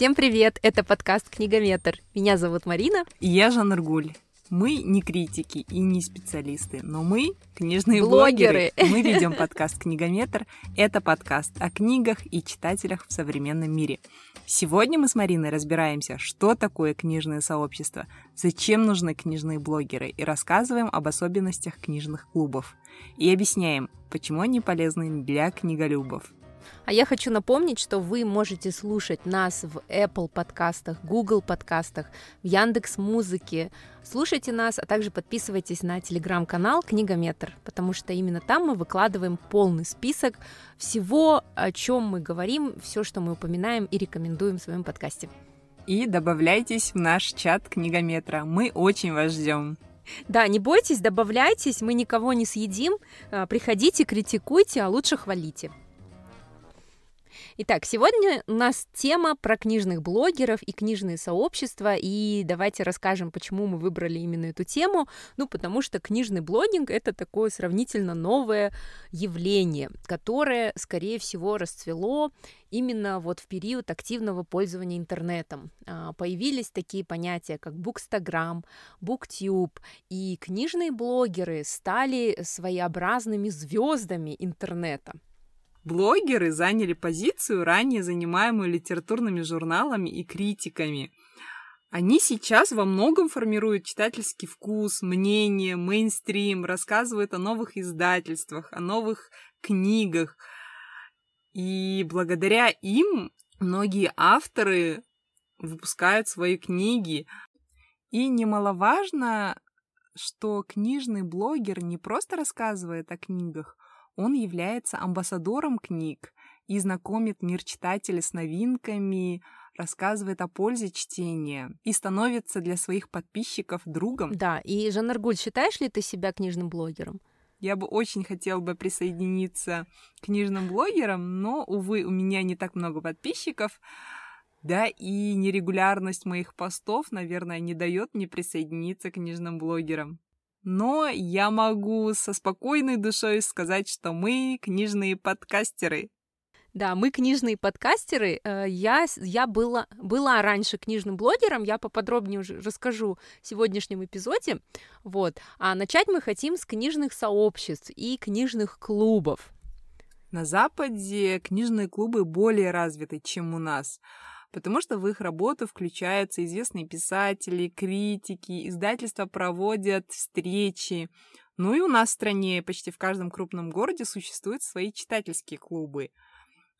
Всем привет! Это подкаст «Книгометр». Меня зовут Марина. И я Жанна Ргуль. Мы не критики и не специалисты, но мы книжные блогеры. блогеры. Мы ведем подкаст «Книгометр». Это подкаст о книгах и читателях в современном мире. Сегодня мы с Мариной разбираемся, что такое книжное сообщество, зачем нужны книжные блогеры и рассказываем об особенностях книжных клубов. И объясняем, почему они полезны для книголюбов. А я хочу напомнить, что вы можете слушать нас в Apple подкастах, Google подкастах, в Яндекс Музыке. Слушайте нас, а также подписывайтесь на телеграм-канал Книгометр, потому что именно там мы выкладываем полный список всего, о чем мы говорим, все, что мы упоминаем и рекомендуем в своем подкасте. И добавляйтесь в наш чат Книгометра. Мы очень вас ждем. Да, не бойтесь, добавляйтесь, мы никого не съедим. А, приходите, критикуйте, а лучше хвалите. Итак, сегодня у нас тема про книжных блогеров и книжные сообщества, и давайте расскажем, почему мы выбрали именно эту тему. Ну, потому что книжный блогинг — это такое сравнительно новое явление, которое, скорее всего, расцвело именно вот в период активного пользования интернетом. А, появились такие понятия, как Букстаграм, Буктюб, и книжные блогеры стали своеобразными звездами интернета. Блогеры заняли позицию, ранее занимаемую литературными журналами и критиками. Они сейчас во многом формируют читательский вкус, мнение, мейнстрим, рассказывают о новых издательствах, о новых книгах. И благодаря им многие авторы выпускают свои книги. И немаловажно, что книжный блогер не просто рассказывает о книгах, он является амбассадором книг и знакомит мир читателя с новинками, рассказывает о пользе чтения и становится для своих подписчиков другом. Да, и Жанна Аргуль, считаешь ли ты себя книжным блогером? Я бы очень хотела бы присоединиться к книжным блогерам, но, увы, у меня не так много подписчиков. Да, и нерегулярность моих постов, наверное, не дает мне присоединиться к книжным блогерам. Но я могу со спокойной душой сказать, что мы книжные подкастеры. Да, мы книжные подкастеры. Э, я, я была, была раньше книжным блогером, я поподробнее уже расскажу в сегодняшнем эпизоде. Вот. А начать мы хотим с книжных сообществ и книжных клубов. На Западе книжные клубы более развиты, чем у нас потому что в их работу включаются известные писатели, критики, издательства проводят встречи. Ну и у нас в стране почти в каждом крупном городе существуют свои читательские клубы.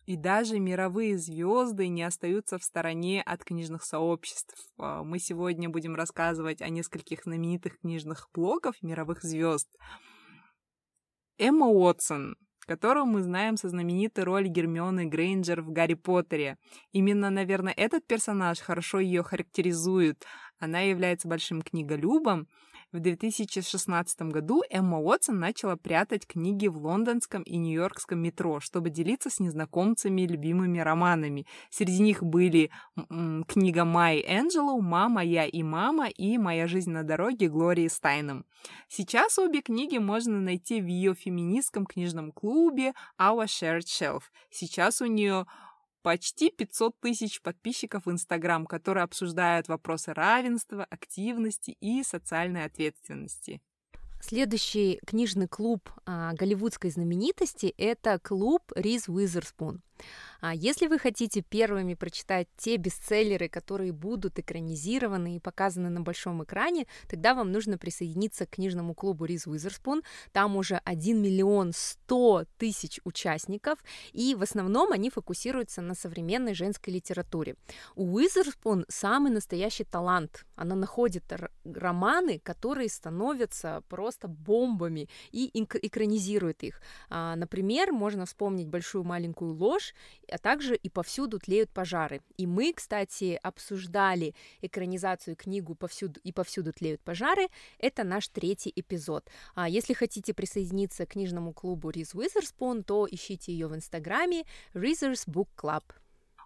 И даже мировые звезды не остаются в стороне от книжных сообществ. А, мы сегодня будем рассказывать о нескольких знаменитых книжных блогов мировых звезд. Эмма Уотсон которую мы знаем со знаменитой роли Гермионы Грейнджер в «Гарри Поттере». Именно, наверное, этот персонаж хорошо ее характеризует. Она является большим книголюбом, в 2016 году Эмма Уотсон начала прятать книги в лондонском и нью-йоркском метро, чтобы делиться с незнакомцами любимыми романами. Среди них были книга Майи Энджелоу «Мама, я и мама» и «Моя жизнь на дороге» Глории Стайном. Сейчас обе книги можно найти в ее феминистском книжном клубе Our Shared Shelf. Сейчас у нее почти 500 тысяч подписчиков в Инстаграм, которые обсуждают вопросы равенства, активности и социальной ответственности. Следующий книжный клуб а, голливудской знаменитости – это клуб Риз Уизерспун. А если вы хотите первыми прочитать те бестселлеры, которые будут экранизированы и показаны на большом экране, тогда вам нужно присоединиться к книжному клубу Риз Уизерспун. Там уже 1 миллион 100 тысяч участников, и в основном они фокусируются на современной женской литературе. У Уизерспун самый настоящий талант. Она находит романы, которые становятся просто бомбами и экранизирует их. А, например, можно вспомнить «Большую маленькую ложь», а также и повсюду тлеют пожары. И мы, кстати, обсуждали экранизацию книгу «Повсюду и повсюду тлеют пожары». Это наш третий эпизод. А если хотите присоединиться к книжному клубу Риз Уизерспун, то ищите ее в инстаграме Rizers Book Club.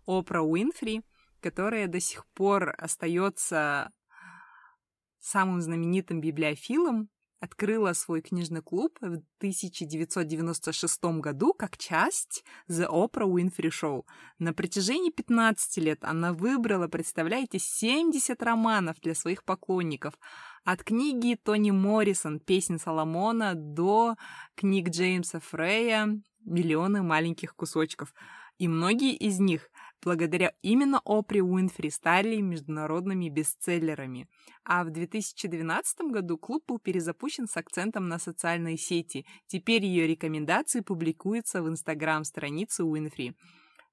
Опра Уинфри, которая до сих пор остается самым знаменитым библиофилом открыла свой книжный клуб в 1996 году как часть The Oprah Winfrey Show. На протяжении 15 лет она выбрала, представляете, 70 романов для своих поклонников. От книги Тони Моррисон «Песнь Соломона» до книг Джеймса Фрея «Миллионы маленьких кусочков». И многие из них благодаря именно Опри Уинфри стали международными бестселлерами. А в 2012 году клуб был перезапущен с акцентом на социальные сети. Теперь ее рекомендации публикуются в инстаграм-странице Уинфри.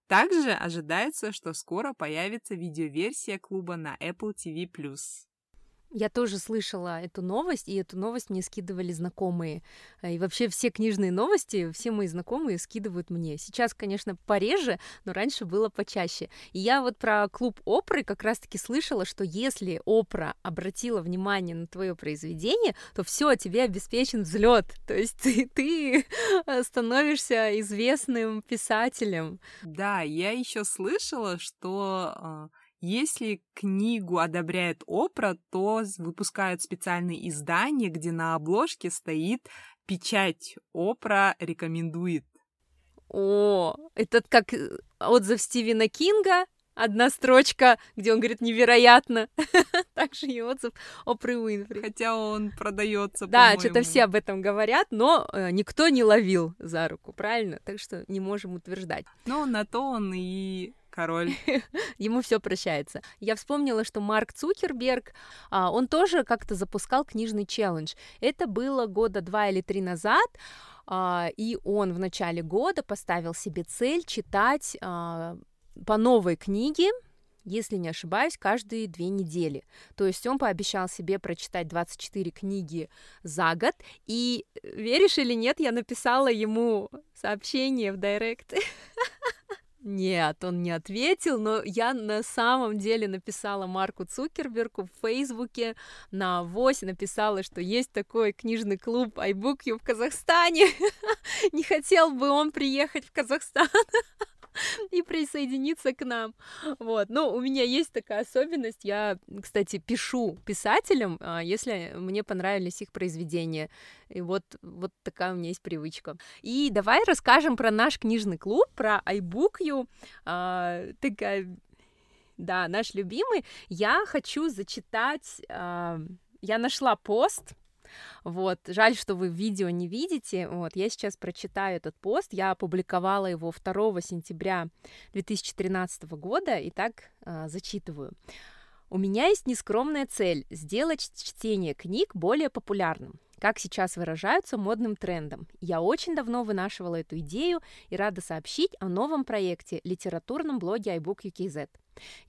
Также ожидается, что скоро появится видеоверсия клуба на Apple TV+. Я тоже слышала эту новость, и эту новость мне скидывали знакомые. И вообще все книжные новости, все мои знакомые скидывают мне. Сейчас, конечно, пореже, но раньше было почаще. И я вот про клуб Опры как раз-таки слышала, что если Опра обратила внимание на твое произведение, то все, тебе обеспечен взлет. То есть ты, ты становишься известным писателем. Да, я еще слышала, что а, если книгу одобряет Опра, то выпускают специальные издания, где на обложке стоит печать Опра рекомендует. О, это как э, отзыв Стивена Кинга, одна строчка, где он говорит невероятно. Также и отзыв Опры Уинфри. Хотя он продается. Да, что-то все об этом говорят, но э, никто не ловил за руку, правильно? Так что не можем утверждать. Ну, на то он и король. Ему все прощается. Я вспомнила, что Марк Цукерберг, а, он тоже как-то запускал книжный челлендж. Это было года два или три назад. А, и он в начале года поставил себе цель читать а, по новой книге если не ошибаюсь, каждые две недели. То есть он пообещал себе прочитать 24 книги за год, и веришь или нет, я написала ему сообщение в директ. Нет, он не ответил, но я на самом деле написала Марку Цукербергу в Фейсбуке на авось, написала, что есть такой книжный клуб iBookU в Казахстане. Не хотел бы он приехать в Казахстан. и присоединиться к нам. Вот. Но у меня есть такая особенность. Я, кстати, пишу писателям, а, если мне понравились их произведения. И вот, вот такая у меня есть привычка. И давай расскажем про наш книжный клуб, про iBookU. А, такая да, наш любимый. Я хочу зачитать... А, я нашла пост вот, жаль, что вы видео не видите. Вот, я сейчас прочитаю этот пост. Я опубликовала его 2 сентября 2013 года, и так э, зачитываю. У меня есть нескромная цель – сделать чтение книг более популярным как сейчас выражаются, модным трендом. Я очень давно вынашивала эту идею и рада сообщить о новом проекте – литературном блоге iBook UKZ.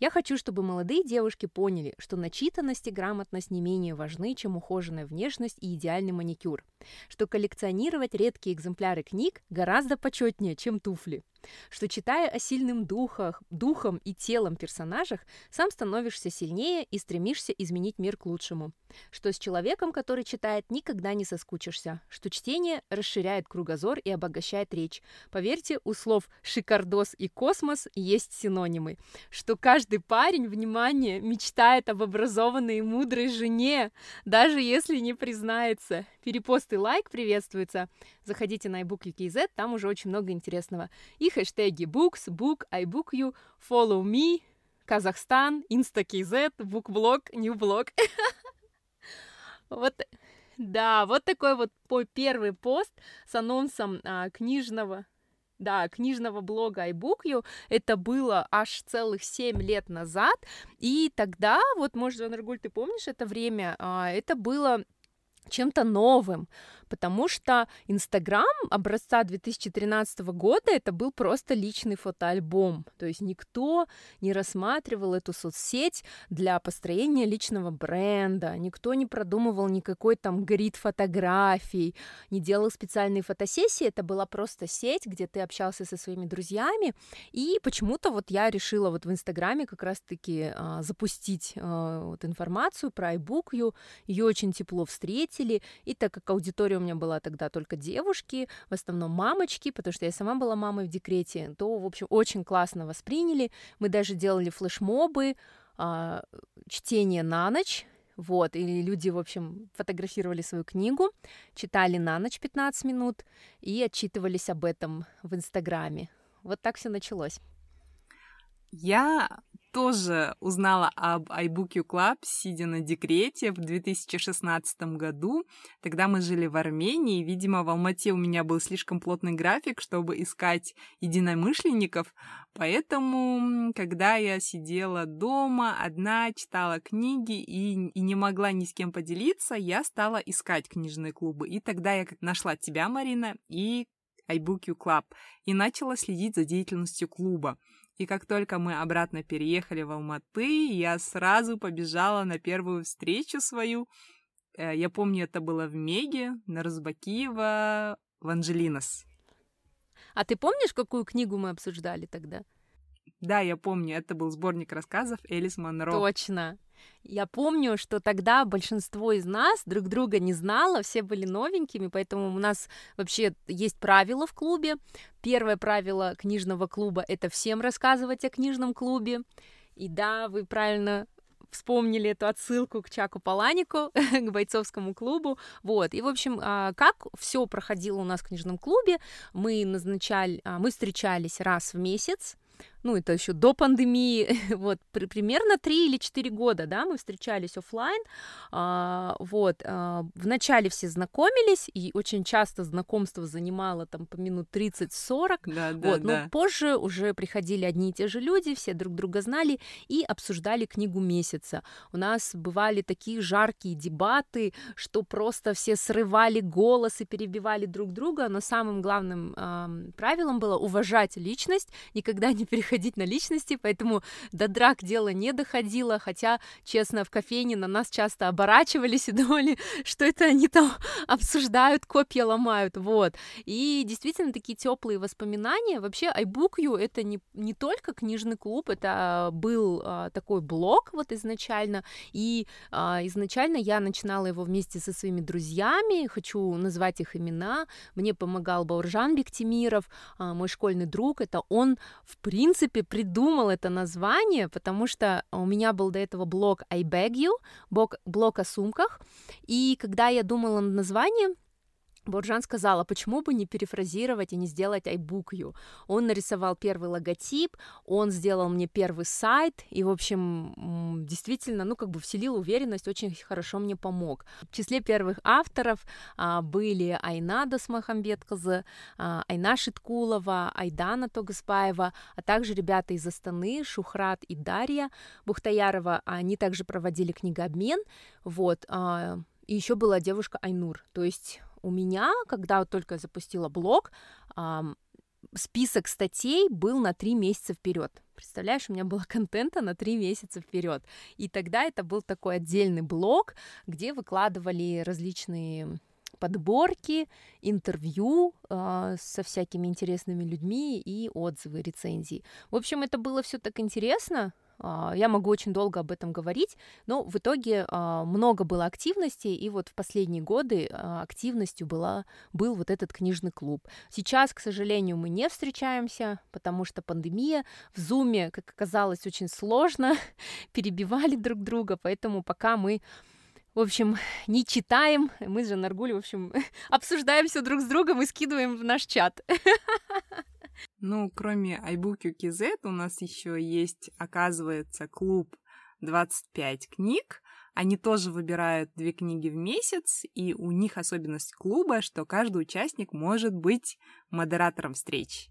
Я хочу, чтобы молодые девушки поняли, что начитанность и грамотность не менее важны, чем ухоженная внешность и идеальный маникюр, что коллекционировать редкие экземпляры книг гораздо почетнее, чем туфли, что читая о сильным духах, духом и телом персонажах, сам становишься сильнее и стремишься изменить мир к лучшему, что с человеком, который читает, никогда не соскучишься, что чтение расширяет кругозор и обогащает речь. Поверьте, у слов «шикардос» и «космос» есть синонимы, что каждый парень, внимание, мечтает об образованной и мудрой жене, даже если не признается. Перепост и лайк приветствуются. Заходите на iBook.kz, там уже очень много интересного. И хэштеги books, book, iBookU, follow me, Казахстан, InstaKZ, BookBlog, NewBlog. Вот, да, вот такой вот первый пост с анонсом а, книжного да, книжного блога iBookU. Это было аж целых 7 лет назад. И тогда, вот, может, Жанргуль, ты помнишь это время? А, это было чем-то новым, потому что Инстаграм образца 2013 года это был просто личный фотоальбом, то есть никто не рассматривал эту соцсеть для построения личного бренда, никто не продумывал никакой там грид фотографий, не делал специальные фотосессии, это была просто сеть, где ты общался со своими друзьями, и почему-то вот я решила вот в Инстаграме как раз-таки а, запустить а, вот информацию про iBook, ее очень тепло встретили, и так как аудитория меня была тогда только девушки, в основном мамочки, потому что я сама была мамой в декрете, то, в общем, очень классно восприняли. Мы даже делали флешмобы, а, чтение на ночь, Вот, и люди, в общем, фотографировали свою книгу, читали на ночь 15 минут и отчитывались об этом в Инстаграме. Вот так все началось. Я тоже узнала об iBook Club, сидя на декрете в 2016 году. Тогда мы жили в Армении. Видимо, в Алмате у меня был слишком плотный график, чтобы искать единомышленников. Поэтому, когда я сидела дома, одна, читала книги и, и не могла ни с кем поделиться, я стала искать книжные клубы. И тогда я нашла тебя, Марина, и iBook Club, и начала следить за деятельностью клуба. И как только мы обратно переехали в Алматы, я сразу побежала на первую встречу свою. Э, я помню, это было в Меге, на Розбакиева, в Анджелинос. А ты помнишь, какую книгу мы обсуждали тогда? Да, я помню, это был сборник рассказов Элис Монро. Точно. Я помню, что тогда большинство из нас друг друга не знало, все были новенькими, поэтому у нас вообще есть правила в клубе. Первое правило книжного клуба — это всем рассказывать о книжном клубе. И да, вы правильно вспомнили эту отсылку к Чаку Паланику, к бойцовскому клубу. Вот. И, в общем, а, как все проходило у нас в книжном клубе, мы назначали, а, мы встречались раз в месяц, ну, это еще до пандемии, вот, при, примерно 3 или 4 года, да, мы встречались офлайн, а, вот, а, вначале все знакомились, и очень часто знакомство занимало там по минут 30-40, да, да, вот, да. но позже уже приходили одни и те же люди, все друг друга знали и обсуждали книгу месяца. У нас бывали такие жаркие дебаты, что просто все срывали голос и перебивали друг друга, но самым главным э, правилом было уважать личность, никогда не переходить переходить на личности, поэтому до драк дело не доходило, хотя, честно, в кофейне на нас часто оборачивались и думали, что это они там обсуждают, копья ломают, вот. И действительно такие теплые воспоминания. Вообще, iBookU — это не, не только книжный клуб, это был а, такой блог вот изначально, и а, изначально я начинала его вместе со своими друзьями, хочу назвать их имена, мне помогал Бауржан Бектимиров, а, мой школьный друг, это он, в принципе, принципе, придумал это название, потому что у меня был до этого блог I Beg You, блог, о сумках, и когда я думала над названием, Боржан сказала, почему бы не перефразировать и не сделать iBook Он нарисовал первый логотип, он сделал мне первый сайт, и, в общем, действительно, ну, как бы вселил уверенность, очень хорошо мне помог. В числе первых авторов а, были Айна Досмахамбетказы, а, Айна Шиткулова, Айдана Тогаспаева, а также ребята из Астаны, Шухрат и Дарья Бухтаярова. Они также проводили книгообмен, вот, а, и еще была девушка Айнур, то есть у меня, когда вот только запустила блог, список статей был на три месяца вперед. Представляешь, у меня было контента на три месяца вперед. И тогда это был такой отдельный блог, где выкладывали различные подборки, интервью э, со всякими интересными людьми и отзывы, рецензии. В общем, это было все так интересно, я могу очень долго об этом говорить, но в итоге а, много было активности, и вот в последние годы а, активностью была, был вот этот книжный клуб. Сейчас, к сожалению, мы не встречаемся, потому что пандемия. В Зуме, как оказалось, очень сложно, перебивали друг друга, поэтому пока мы в общем, не читаем, мы же Наргуль, в общем, обсуждаем все друг с другом и скидываем в наш чат. Ну, кроме iBook KZ, у нас еще есть, оказывается, клуб 25 книг. Они тоже выбирают две книги в месяц, и у них особенность клуба, что каждый участник может быть модератором встреч.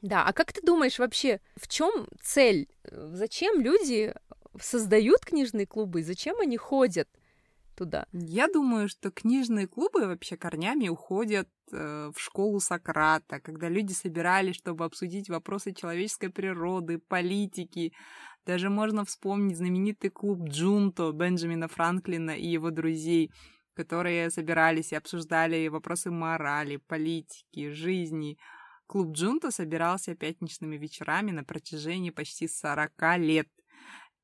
Да, а как ты думаешь вообще, в чем цель? Зачем люди создают книжные клубы? Зачем они ходят? Туда? Я думаю, что книжные клубы вообще корнями уходят э, в школу Сократа, когда люди собирались, чтобы обсудить вопросы человеческой природы, политики. Даже можно вспомнить знаменитый клуб Джунто Бенджамина Франклина и его друзей, которые собирались и обсуждали вопросы морали, политики, жизни. Клуб Джунто собирался пятничными вечерами на протяжении почти 40 лет.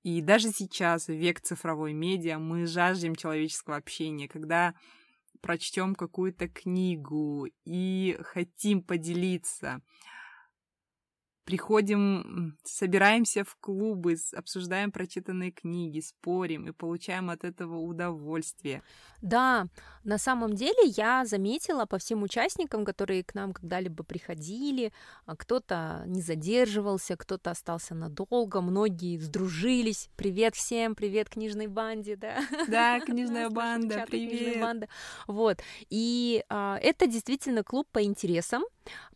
И даже сейчас, в век цифровой медиа, мы жаждем человеческого общения, когда прочтем какую-то книгу и хотим поделиться. Приходим, собираемся в клубы, обсуждаем прочитанные книги, спорим и получаем от этого удовольствие. Да, на самом деле я заметила по всем участникам, которые к нам когда-либо приходили, а, кто-то не задерживался, кто-то остался надолго, многие сдружились. Привет всем, привет книжной банде, да? Да, книжная банда, привет. Вот, и а, это действительно клуб по интересам,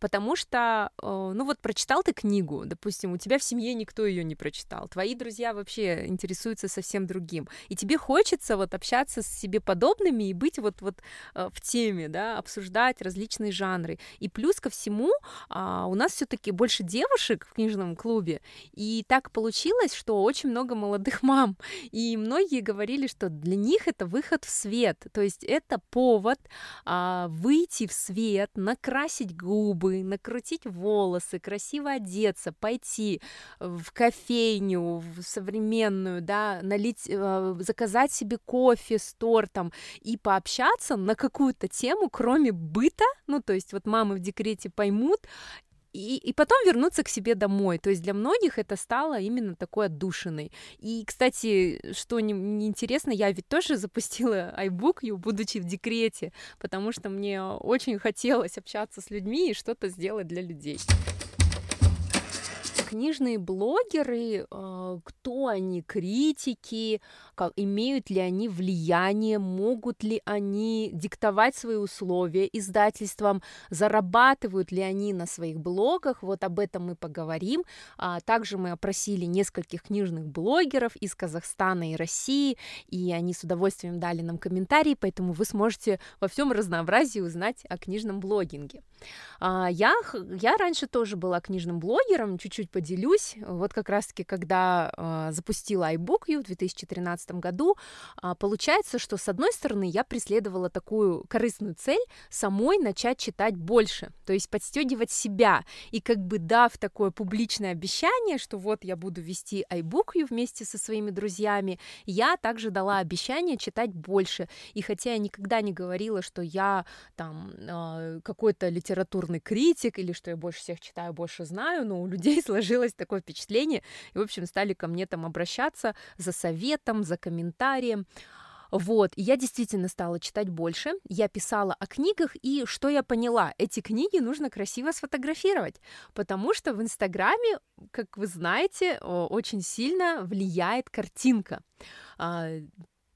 потому что, э, ну вот прочитал ты книгу, допустим, у тебя в семье никто ее не прочитал, твои друзья вообще интересуются совсем другим, и тебе хочется вот общаться с себе подобными и быть вот вот э, в теме, да, обсуждать различные жанры, и плюс ко всему а, у нас все-таки больше девушек в книжном клубе, и так получилось, что очень много молодых мам, и многие говорили, что для них это выход в свет, то есть это повод а, выйти в свет, накрасить губы губы, накрутить волосы, красиво одеться, пойти в кофейню, в современную, да, налить, э, заказать себе кофе с тортом и пообщаться на какую-то тему, кроме быта, ну, то есть вот мамы в декрете поймут, и, и потом вернуться к себе домой. То есть для многих это стало именно такой отдушиной. И, кстати, что не, не интересно, я ведь тоже запустила iBook, будучи в декрете, потому что мне очень хотелось общаться с людьми и что-то сделать для людей книжные блогеры, э, кто они, критики, как, имеют ли они влияние, могут ли они диктовать свои условия издательствам, зарабатывают ли они на своих блогах, вот об этом мы поговорим. А также мы опросили нескольких книжных блогеров из Казахстана и России, и они с удовольствием дали нам комментарии, поэтому вы сможете во всем разнообразии узнать о книжном блогинге. А, я, я раньше тоже была книжным блогером, чуть-чуть поделюсь. Вот как раз-таки, когда а, запустила iBookU в 2013 году, а, получается, что с одной стороны я преследовала такую корыстную цель самой начать читать больше, то есть подстегивать себя и как бы дав такое публичное обещание, что вот я буду вести iBookU вместе со своими друзьями, я также дала обещание читать больше. И хотя я никогда не говорила, что я там какой-то литературный литературный критик или что я больше всех читаю, больше знаю, но у людей сложилось такое впечатление, и, в общем, стали ко мне там обращаться за советом, за комментарием. Вот, и я действительно стала читать больше, я писала о книгах, и что я поняла, эти книги нужно красиво сфотографировать, потому что в Инстаграме, как вы знаете, очень сильно влияет картинка. А,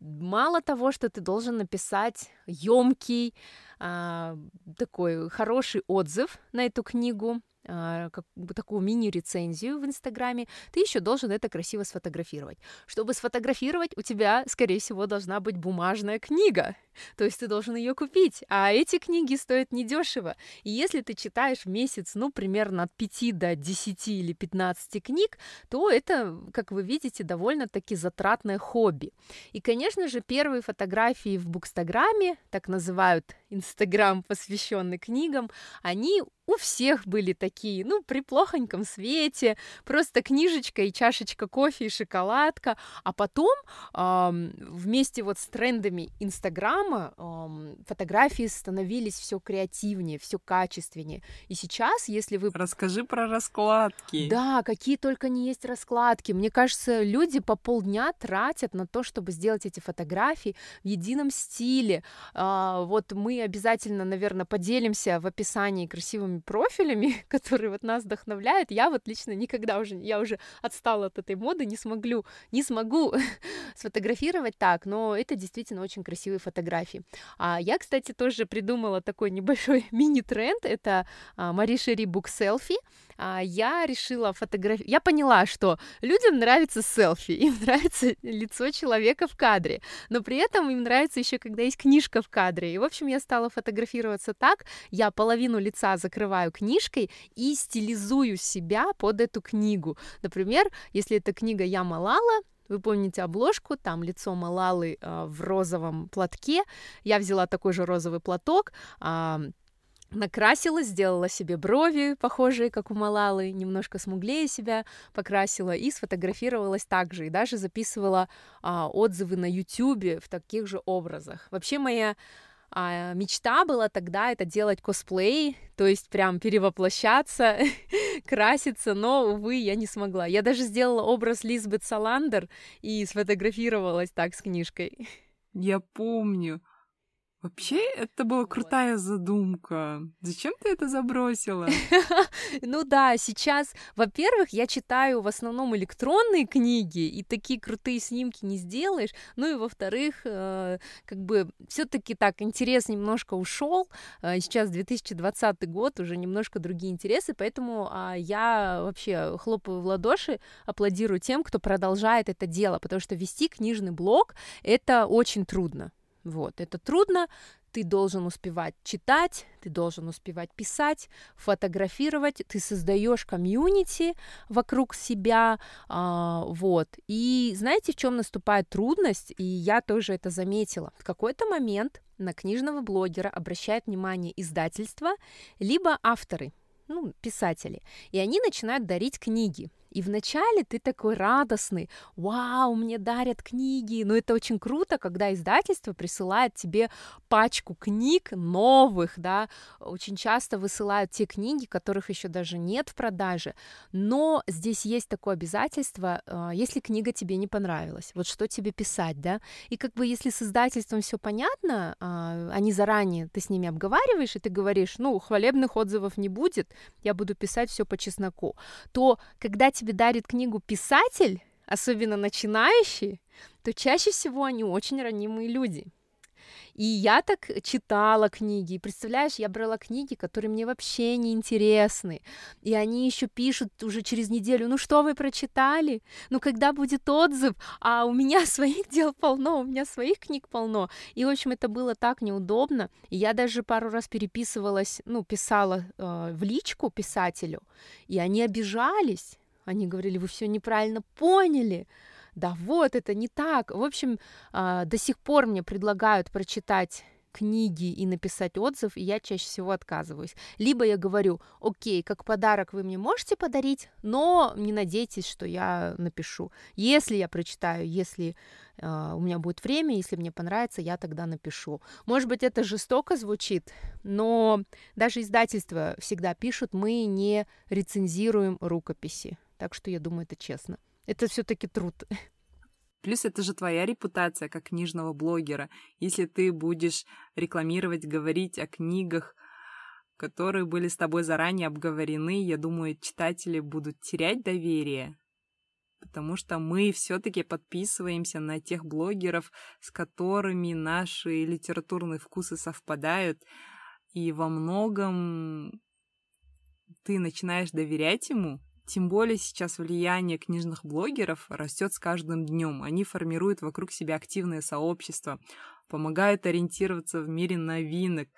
мало того, что ты должен написать емкий, а, такой хороший отзыв на эту книгу, как, такую мини-рецензию в Инстаграме, ты еще должен это красиво сфотографировать. Чтобы сфотографировать, у тебя, скорее всего, должна быть бумажная книга. То есть ты должен ее купить. А эти книги стоят недешево. И если ты читаешь в месяц, ну, примерно от 5 до 10 или 15 книг, то это, как вы видите, довольно-таки затратное хобби. И, конечно же, первые фотографии в Букстаграме, так называют Инстаграм, посвященный книгам, они у всех были такие, ну, при плохоньком свете, просто книжечка и чашечка кофе и шоколадка, а потом эм, вместе вот с трендами Инстаграма эм, фотографии становились все креативнее, все качественнее. И сейчас, если вы... Расскажи про раскладки. Да, какие только не есть раскладки. Мне кажется, люди по полдня тратят на то, чтобы сделать эти фотографии в едином стиле. Э, вот мы обязательно, наверное, поделимся в описании красивыми профилями, которые вот нас вдохновляют. Я вот лично никогда уже, я уже отстала от этой моды, не смогу, не смогу сфотографировать так, но это действительно очень красивые фотографии. А я, кстати, тоже придумала такой небольшой мини-тренд, это а, Мари Шери Бук Селфи, а, я решила фотографировать. Я поняла, что людям нравится селфи, им нравится лицо человека в кадре, но при этом им нравится еще, когда есть книжка в кадре. И, в общем, я стала фотографироваться так, я половину лица закрываю книжкой и стилизую себя под эту книгу. Например, если эта книга «Я Малала», вы помните обложку, там лицо Малалы э, в розовом платке. Я взяла такой же розовый платок, э, накрасила, сделала себе брови, похожие, как у Малалы, немножко смуглее себя покрасила и сфотографировалась также, и даже записывала а, отзывы на Ютубе в таких же образах. Вообще моя А мечта была тогда это делать косплей, то есть прям перевоплощаться, краситься, но, увы, я не смогла. Я даже сделала образ Лизбет Саландер и сфотографировалась так с книжкой. Я помню. Вообще, это была крутая задумка. Зачем ты это забросила? Ну да, сейчас, во-первых, я читаю в основном электронные книги, и такие крутые снимки не сделаешь. Ну и во-вторых, э, как бы все-таки так интерес немножко ушел. Э, сейчас 2020 год, уже немножко другие интересы, поэтому а, я вообще хлопаю в ладоши, аплодирую тем, кто продолжает это дело, потому что вести книжный блог это очень трудно. Вот, это трудно, ты должен успевать читать, ты должен успевать писать, фотографировать, ты создаешь комьюнити вокруг себя, а, вот. И знаете, в чем наступает трудность? И я тоже это заметила. В какой-то момент на книжного блогера обращает внимание издательство, либо авторы, ну, писатели, и они начинают дарить книги. И вначале ты такой радостный, вау, мне дарят книги, но это очень круто, когда издательство присылает тебе пачку книг новых, да, очень часто высылают те книги, которых еще даже нет в продаже, но здесь есть такое обязательство, а, если книга тебе не понравилась, вот что тебе писать, да, и как бы если с издательством все понятно, а, они заранее, ты с ними обговариваешь, и ты говоришь, ну, хвалебных отзывов не будет, я буду писать все по чесноку, то когда тебе тебе дарит книгу писатель, особенно начинающий, то чаще всего они очень ранимые люди. И я так читала книги, представляешь, я брала книги, которые мне вообще не интересны, и они еще пишут уже через неделю, ну что вы прочитали, ну когда будет отзыв, а у меня своих дел полно, у меня своих книг полно, и в общем это было так неудобно, и я даже пару раз переписывалась, ну писала э, в личку писателю, и они обижались, они говорили, вы все неправильно поняли. Да вот, это не так. В общем, а, до сих пор мне предлагают прочитать книги и написать отзыв, и я чаще всего отказываюсь. Либо я говорю, окей, как подарок вы мне можете подарить, но не надейтесь, что я напишу. Если я прочитаю, если э, у меня будет время, если мне понравится, я тогда напишу. Может быть, это жестоко звучит, но даже издательства всегда пишут, мы не рецензируем рукописи. Так что я думаю, это честно. Это все-таки труд. Плюс это же твоя репутация как книжного блогера. Если ты будешь рекламировать, говорить о книгах, которые были с тобой заранее обговорены, я думаю, читатели будут терять доверие, потому что мы все-таки подписываемся на тех блогеров, с которыми наши литературные вкусы совпадают, и во многом ты начинаешь доверять ему, тем более сейчас влияние книжных блогеров растет с каждым днем. Они формируют вокруг себя активное сообщество, помогают ориентироваться в мире новинок.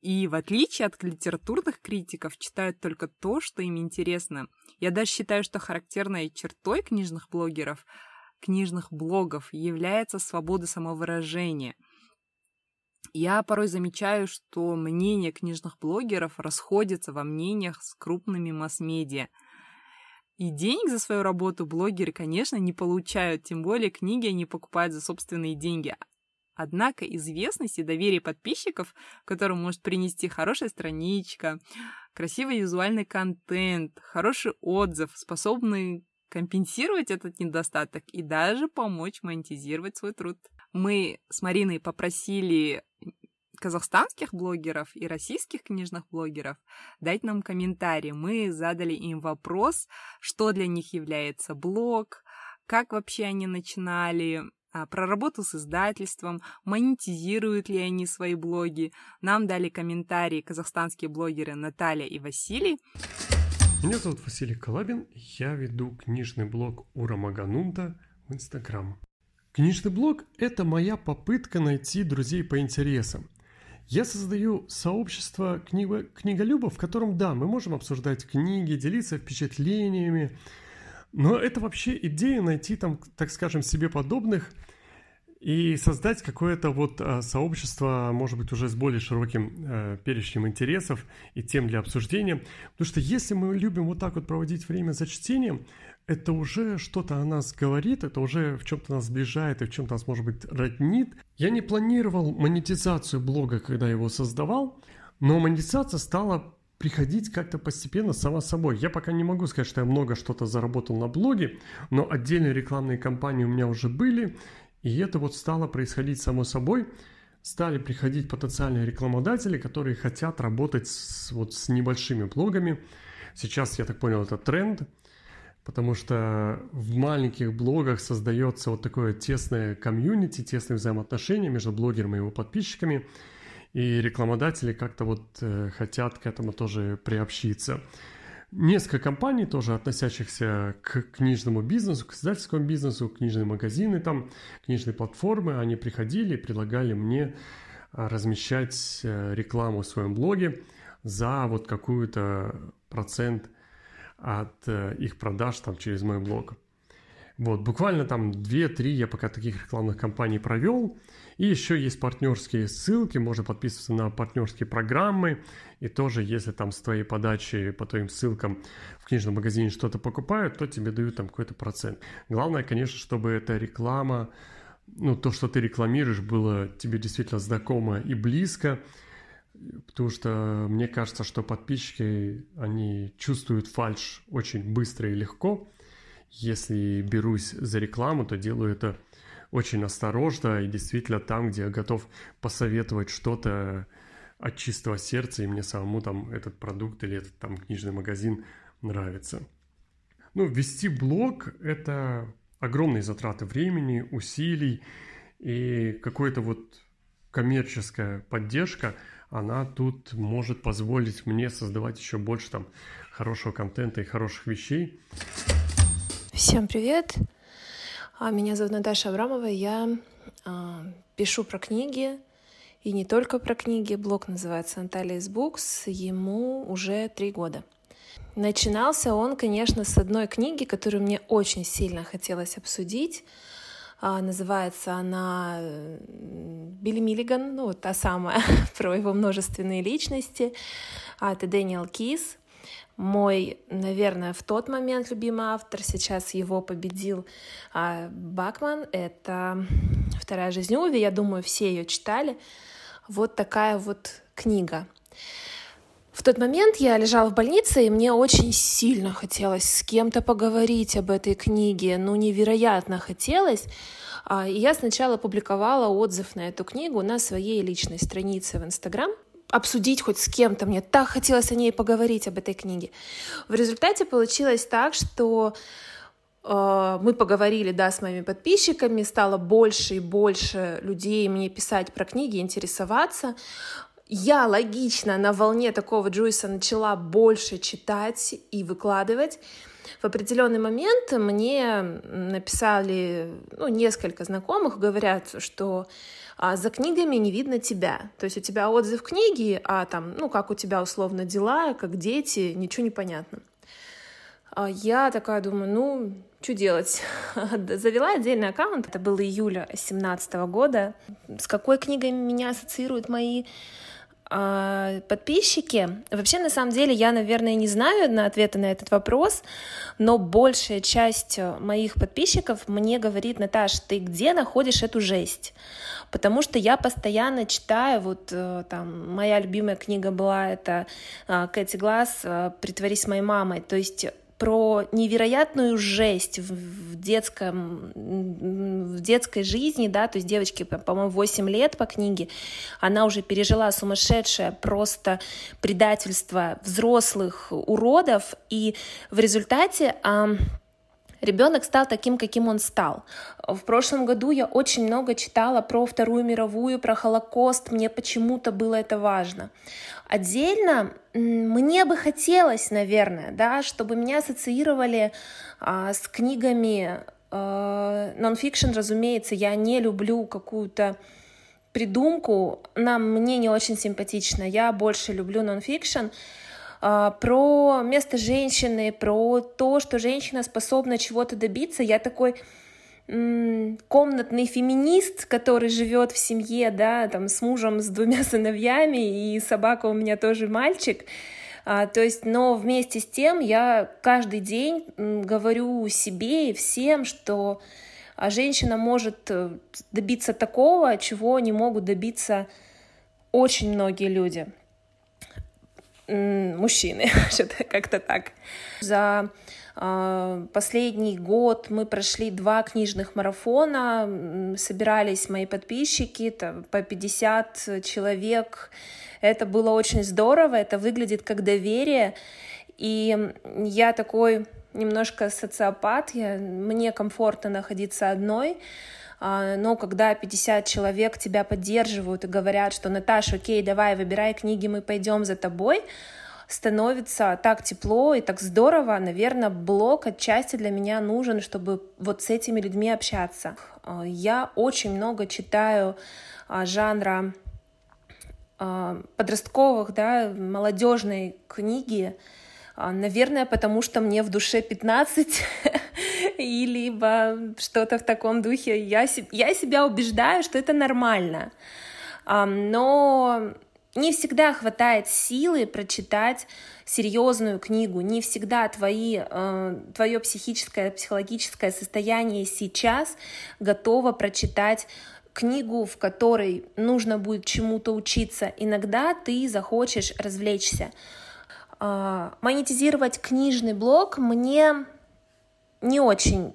И в отличие от литературных критиков, читают только то, что им интересно. Я даже считаю, что характерной чертой книжных блогеров, книжных блогов является свобода самовыражения. Я порой замечаю, что мнения книжных блогеров расходятся во мнениях с крупными масс-медиа – и денег за свою работу блогеры, конечно, не получают, тем более книги они покупают за собственные деньги. Однако известность и доверие подписчиков, которым может принести хорошая страничка, красивый визуальный контент, хороший отзыв, способны компенсировать этот недостаток и даже помочь монетизировать свой труд. Мы с Мариной попросили казахстанских блогеров и российских книжных блогеров дать нам комментарии. Мы задали им вопрос, что для них является блог, как вообще они начинали, а, про работу с издательством, монетизируют ли они свои блоги. Нам дали комментарии казахстанские блогеры Наталья и Василий. Меня зовут Василий Калабин, я веду книжный блог Ура Маганунда в Инстаграм. Книжный блог – это моя попытка найти друзей по интересам. Я создаю сообщество книго, книголюбов, в котором, да, мы можем обсуждать книги, делиться впечатлениями, но это вообще идея найти там, так скажем, себе подобных и создать какое-то вот э, сообщество, может быть, уже с более широким э, перечнем интересов и тем для обсуждения. Потому что если мы любим вот так вот проводить время за чтением, это уже что-то о нас говорит, это уже в чем-то нас сближает и в чем-то нас, может быть, роднит. Я не планировал монетизацию блога, когда его создавал, но монетизация стала приходить как-то постепенно сама собой. Я пока не могу сказать, что я много что-то заработал на блоге, но отдельные рекламные кампании у меня уже были, и это вот стало происходить само собой. Стали приходить потенциальные рекламодатели, которые хотят работать с, вот, с небольшими блогами. Сейчас, я так понял, это тренд, потому что в маленьких блогах создается вот такое тесное комьюнити, тесные взаимоотношения между блогером и его подписчиками, и рекламодатели как-то вот э, хотят к этому тоже приобщиться несколько компаний, тоже относящихся к книжному бизнесу, к издательскому бизнесу, книжные магазины, там, книжные платформы, они приходили и предлагали мне а, размещать э, рекламу в своем блоге за вот какую-то процент от э, их продаж там через мой блог. Вот, буквально там 2-3 я пока таких рекламных кампаний провел. И еще есть партнерские ссылки, можно подписываться на партнерские программы. И тоже, если там с твоей подачи по твоим ссылкам в книжном магазине что-то покупают, то тебе дают там какой-то процент. Главное, конечно, чтобы эта реклама, ну, то, что ты рекламируешь, было тебе действительно знакомо и близко. Потому что мне кажется, что подписчики, они чувствуют фальш очень быстро и легко. Если берусь за рекламу, то делаю это очень осторожно и действительно там, где я готов посоветовать что-то от чистого сердца, и мне самому там этот продукт или этот там книжный магазин нравится. Ну, вести блог – это огромные затраты времени, усилий, и какая-то вот коммерческая поддержка, она тут может позволить мне создавать еще больше там хорошего контента и хороших вещей. Всем привет! А, меня зовут Наташа Абрамова, я а, пишу про книги, и не только про книги. Блог называется Наталья's Books, ему уже три года. Начинался он, конечно, с одной книги, которую мне очень сильно хотелось обсудить. А, называется она э, Билли Миллиган, ну, та самая, про его множественные личности. Это Дэниел Кис мой, наверное, в тот момент любимый автор, сейчас его победил а, Бакман, это «Вторая жизнь Уви», я думаю, все ее читали. Вот такая вот книга. В тот момент я лежала в больнице, и мне очень сильно хотелось с кем-то поговорить об этой книге, ну невероятно хотелось. А, и я сначала публиковала отзыв на эту книгу на своей личной странице в Инстаграм, обсудить хоть с кем-то. Мне так хотелось о ней поговорить, об этой книге. В результате получилось так, что э, мы поговорили, да, с моими подписчиками, стало больше и больше людей мне писать про книги, интересоваться. Я логично на волне такого Джойса начала больше читать и выкладывать. В определенный момент мне написали ну, несколько знакомых, говорят, что а за книгами не видно тебя. То есть у тебя отзыв книги, а там, ну, как у тебя условно дела, как дети, ничего не понятно. А я такая думаю, ну, что делать? Завела отдельный аккаунт, это было июля 2017 года. С какой книгой меня ассоциируют мои подписчики. Вообще, на самом деле, я, наверное, не знаю на ответа на этот вопрос, но большая часть моих подписчиков мне говорит, Наташ, ты где находишь эту жесть? потому что я постоянно читаю, вот э, там, моя любимая книга была, это э, Кэти Глаз «Притворись моей мамой», то есть про невероятную жесть в, детском, в детской жизни, да, то есть девочке, по-моему, 8 лет по книге, она уже пережила сумасшедшее просто предательство взрослых уродов, и в результате ребенок стал таким, каким он стал. В прошлом году я очень много читала про Вторую мировую, про Холокост, мне почему-то было это важно. Отдельно мне бы хотелось, наверное, да, чтобы меня ассоциировали а, с книгами а, нон-фикшн, разумеется, я не люблю какую-то придумку, нам мне не очень симпатично, я больше люблю нон-фикшн, про место женщины, про то, что женщина способна чего-то добиться, я такой комнатный феминист, который живет в семье, да, там с мужем, с двумя сыновьями, и собака у меня тоже мальчик. А, то есть, но вместе с тем я каждый день говорю себе и всем, что а, женщина может э, добиться такого, чего не могут добиться очень многие люди мужчины, что-то как-то так. За э, последний год мы прошли два книжных марафона, собирались мои подписчики, по 50 человек. Это было очень здорово, это выглядит как доверие. И я такой немножко социопат, я, мне комфортно находиться одной, а, но когда 50 человек тебя поддерживают и говорят, что Наташа, окей, давай, выбирай книги, мы пойдем за тобой, становится так тепло и так здорово. Наверное, блог отчасти для меня нужен, чтобы вот с этими людьми общаться. А, я очень много читаю а, жанра подростковых, да, молодежной книги, наверное, потому что мне в душе 15 и либо что-то в таком духе. Я, я себя убеждаю, что это нормально. Но не всегда хватает силы прочитать серьезную книгу, не всегда твои, э, твое психическое, психологическое состояние сейчас готово прочитать книгу, в которой нужно будет чему-то учиться. Иногда ты захочешь развлечься. Э, монетизировать книжный блог мне не очень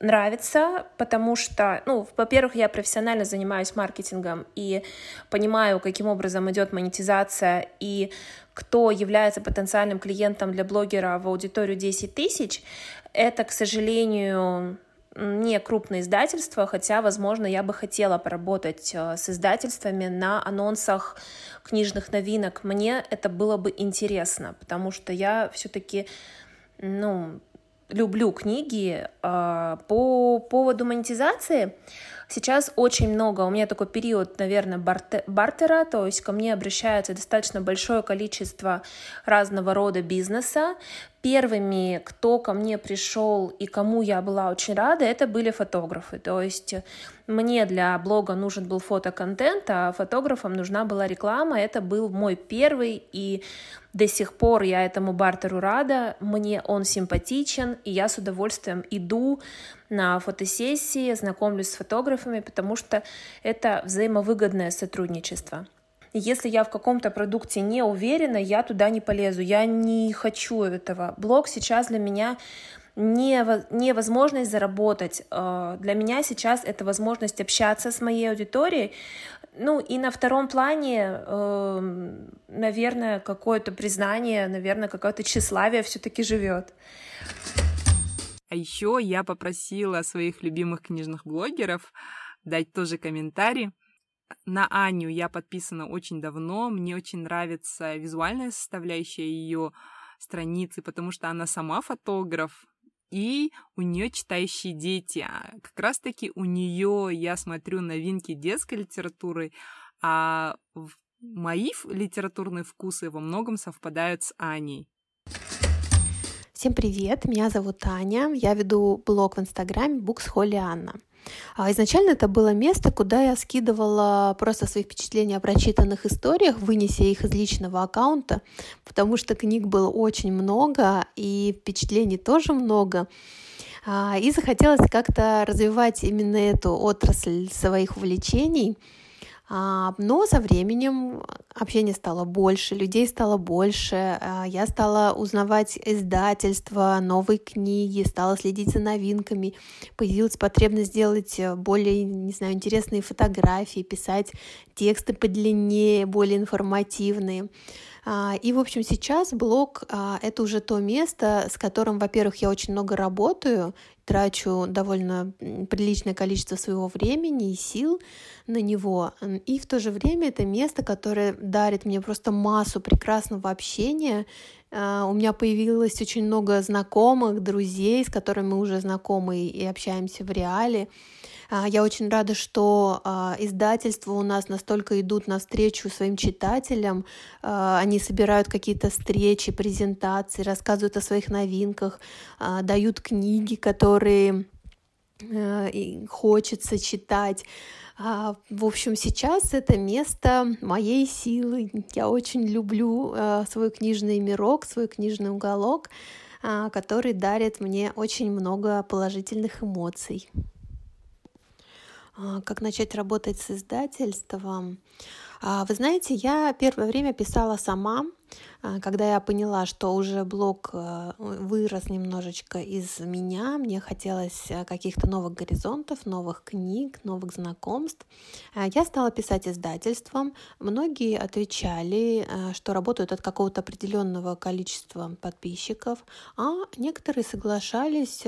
нравится, потому что, ну, во-первых, я профессионально занимаюсь маркетингом и понимаю, каким образом идет монетизация и кто является потенциальным клиентом для блогера в аудиторию 10 тысяч. Это, к сожалению, не крупное издательство, хотя, возможно, я бы хотела поработать э, с издательствами на анонсах книжных новинок. Мне это было бы интересно, потому что я все-таки, ну, люблю книги. А, по поводу монетизации сейчас очень много, у меня такой период, наверное, бартера, то есть ко мне обращается достаточно большое количество разного рода бизнеса. Первыми, кто ко мне пришел и кому я была очень рада, это были фотографы. То есть мне для блога нужен был фотоконтент, а фотографам нужна была реклама. Это был мой первый и до сих пор я этому бартеру рада, мне он симпатичен, и я с удовольствием иду на фотосессии, знакомлюсь с фотографами, потому что это взаимовыгодное сотрудничество. Если я в каком-то продукте не уверена, я туда не полезу, я не хочу этого. Блог сейчас для меня невозможность заработать. Э, для меня сейчас это возможность общаться с моей аудиторией. Ну и на втором плане, эм, наверное, какое-то признание, наверное, какое-то тщеславие все-таки живет. А еще я попросила своих любимых книжных блогеров дать тоже комментарий. На Аню я подписана очень давно. Мне очень нравится визуальная составляющая ее страницы, потому что она сама фотограф, и у нее читающие дети. А как раз-таки у нее я смотрю новинки детской литературы, а мои литературные вкусы во многом совпадают с Аней. Всем привет, меня зовут Аня, я веду блог в Инстаграме Books Холли Анна. А изначально это было место, куда я скидывала просто свои впечатления о прочитанных историях, вынеся их из личного аккаунта, потому что книг было очень много и впечатлений тоже много. А, и захотелось как-то развивать именно эту отрасль своих увлечений – но со временем общение стало больше, людей стало больше, а, я стала узнавать издательства, новые книги, стала следить за новинками, появилась потребность сделать э, более, не знаю, интересные фотографии, писать тексты подлиннее, более информативные. А, и, в общем, сейчас блог — это уже то место, с которым, во-первых, я очень много работаю, трачу довольно приличное количество своего времени и сил на него. И в то же время это место, которое дарит мне просто массу прекрасного общения. А, у меня появилось очень много знакомых, друзей, с которыми мы уже знакомы и общаемся в реале. А, я очень рада, что а, издательства у нас настолько идут навстречу своим читателям. Они собирают какие-то встречи, презентации, рассказывают о своих новинках, дают книги, которые э, и хочется читать. А, в общем, сейчас это место моей силы. Я очень люблю э, свой книжный мирок, свой книжный уголок, э, который дарит мне очень много положительных эмоций. А, как начать работать с издательством? А, вы знаете, я первое время писала сама, а, когда я поняла, что уже блог э, вырос немножечко из меня, мне хотелось э, каких-то новых горизонтов, новых книг, новых знакомств, а, я стала писать издательством. Многие отвечали, э, что работают от какого-то определенного количества подписчиков, а некоторые соглашались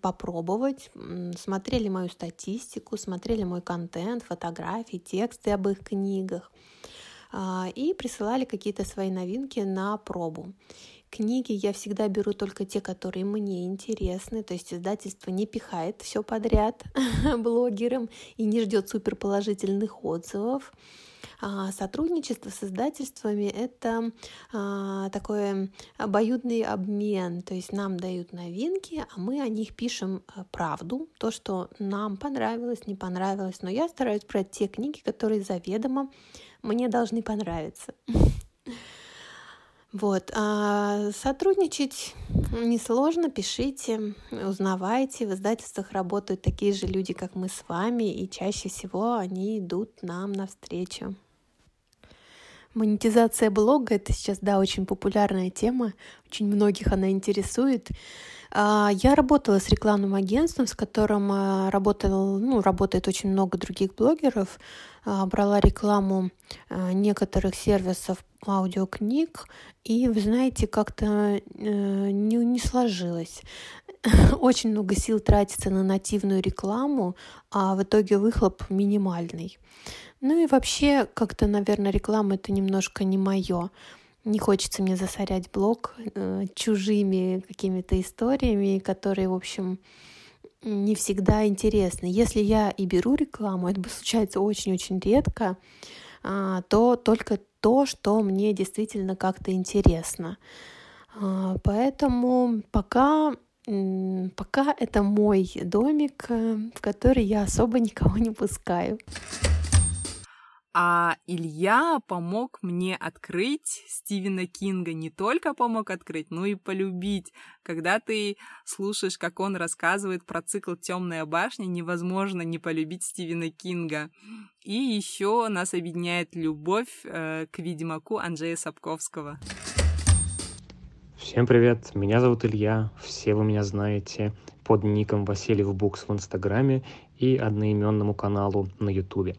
попробовать, смотрели мою статистику, смотрели мой контент, фотографии, тексты об их книгах. А, и присылали какие-то свои новинки на пробу. Книги я всегда беру только те, которые мне интересны, то есть издательство не пихает все подряд блогерам и не ждет суперположительных отзывов. А сотрудничество с издательствами — это а, такой обоюдный обмен, то есть нам дают новинки, а мы о них пишем э, правду, то, что нам понравилось, не понравилось. Но я стараюсь брать те книги, которые заведомо мне должны понравиться. Вот. А сотрудничать несложно, пишите, узнавайте. В издательствах работают такие же люди, как мы с вами, и чаще всего они идут нам навстречу. Монетизация блога — это сейчас, да, очень популярная тема, очень многих она интересует. А, я работала с рекламным агентством, с которым а, работал, ну, работает очень много других блогеров. А, брала рекламу некоторых сервисов аудиокниг, и, вы знаете, как-то э, не, не сложилось. Очень много сил тратится на нативную рекламу, а в итоге выхлоп минимальный. Ну и вообще, как-то, наверное, реклама это немножко не мое. Не хочется мне засорять блог э, чужими какими-то историями, которые, в общем, не всегда интересны. Если я и беру рекламу, это случается очень-очень редко, э, то только то, что мне действительно как-то интересно. Э, поэтому пока пока это мой домик, э, в который я особо никого не пускаю. А Илья помог мне открыть Стивена Кинга. Не только помог открыть, но и полюбить. Когда ты слушаешь, как он рассказывает про цикл Темная башня, невозможно не полюбить Стивена Кинга. И еще нас объединяет любовь э, к Ведьмаку Анджея Сапковского. Всем привет, меня зовут Илья, все вы меня знаете под ником Васильев Букс в Инстаграме и одноименному каналу на Ютубе.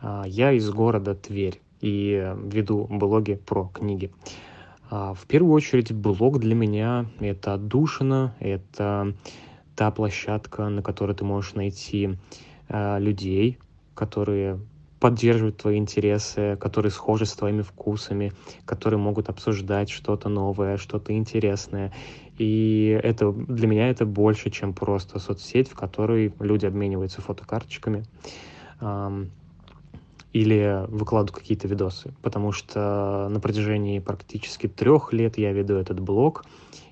А, я из города Тверь и веду блоги про книги. А, в первую очередь блог для меня это отдушина, это та площадка, на которой ты можешь найти а, людей, которые поддерживают твои интересы, которые схожи с твоими вкусами, которые могут обсуждать что-то новое, что-то интересное. И это для меня это больше, чем просто соцсеть, в которой люди обмениваются фотокарточками или выкладываю какие-то видосы, потому что на протяжении практически трех лет я веду этот блог,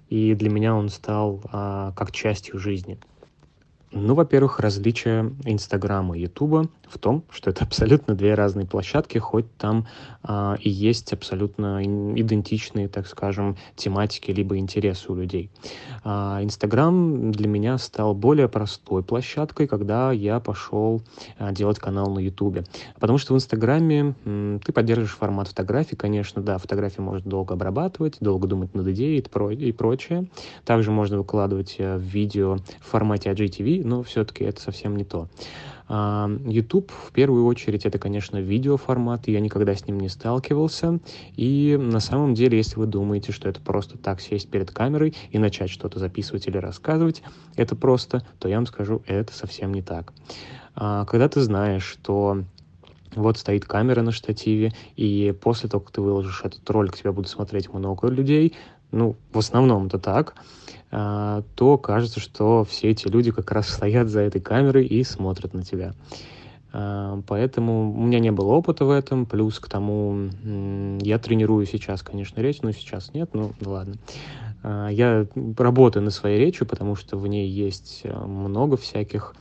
и для меня он стал а, как частью жизни. Ну, во-первых, различие Инстаграма и Ютуба в том, что это абсолютно две разные площадки, хоть там а, и есть абсолютно идентичные, так скажем, тематики либо интересы у людей. А, Инстаграм для меня стал более простой площадкой, когда я пошел а, делать канал на Ютубе. Потому что в Инстаграме ты поддерживаешь формат фотографий, конечно, да, фотографии можно долго обрабатывать, долго думать над идеей и прочее. Также можно выкладывать э, видео в формате IGTV, но все-таки это совсем не то. YouTube в первую очередь это, конечно, видеоформат, я никогда с ним не сталкивался. И на самом деле, если вы думаете, что это просто так сесть перед камерой и начать что-то записывать или рассказывать, это просто, то я вам скажу, это совсем не так. А, когда ты знаешь, что вот стоит камера на штативе, и после того, как ты выложишь этот ролик, тебя будут смотреть много людей, ну, в основном это так, а, то кажется, что все эти люди как раз стоят за этой камерой и смотрят на тебя. А, поэтому у меня не было опыта в этом, плюс к тому я тренирую сейчас, конечно, речь, но сейчас нет, ну ладно. А, я работаю над своей речью, потому что в ней есть э, много всяких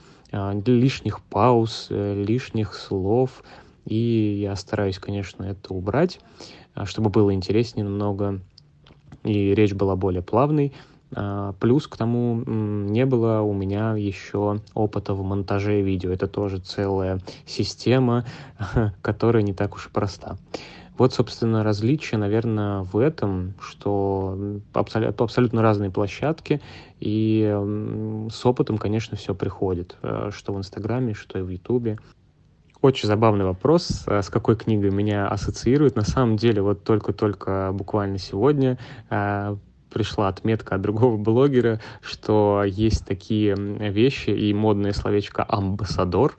лишних пауз, э, лишних слов, и я стараюсь, конечно, это убрать, чтобы было интереснее намного, и речь была более плавной. Плюс к тому не было у меня еще опыта в монтаже видео. Это тоже целая система, которая не так уж и проста. Вот, собственно, различие, наверное, в этом, что абсолютно, абсолютно разные площадки, и с опытом, конечно, все приходит, э, что в Инстаграме, что и в Ютубе. Очень забавный вопрос, э, с какой книгой меня ассоциируют. На самом деле, вот только-только буквально сегодня э, пришла отметка от другого блогера, что есть такие вещи и модное словечко «амбассадор».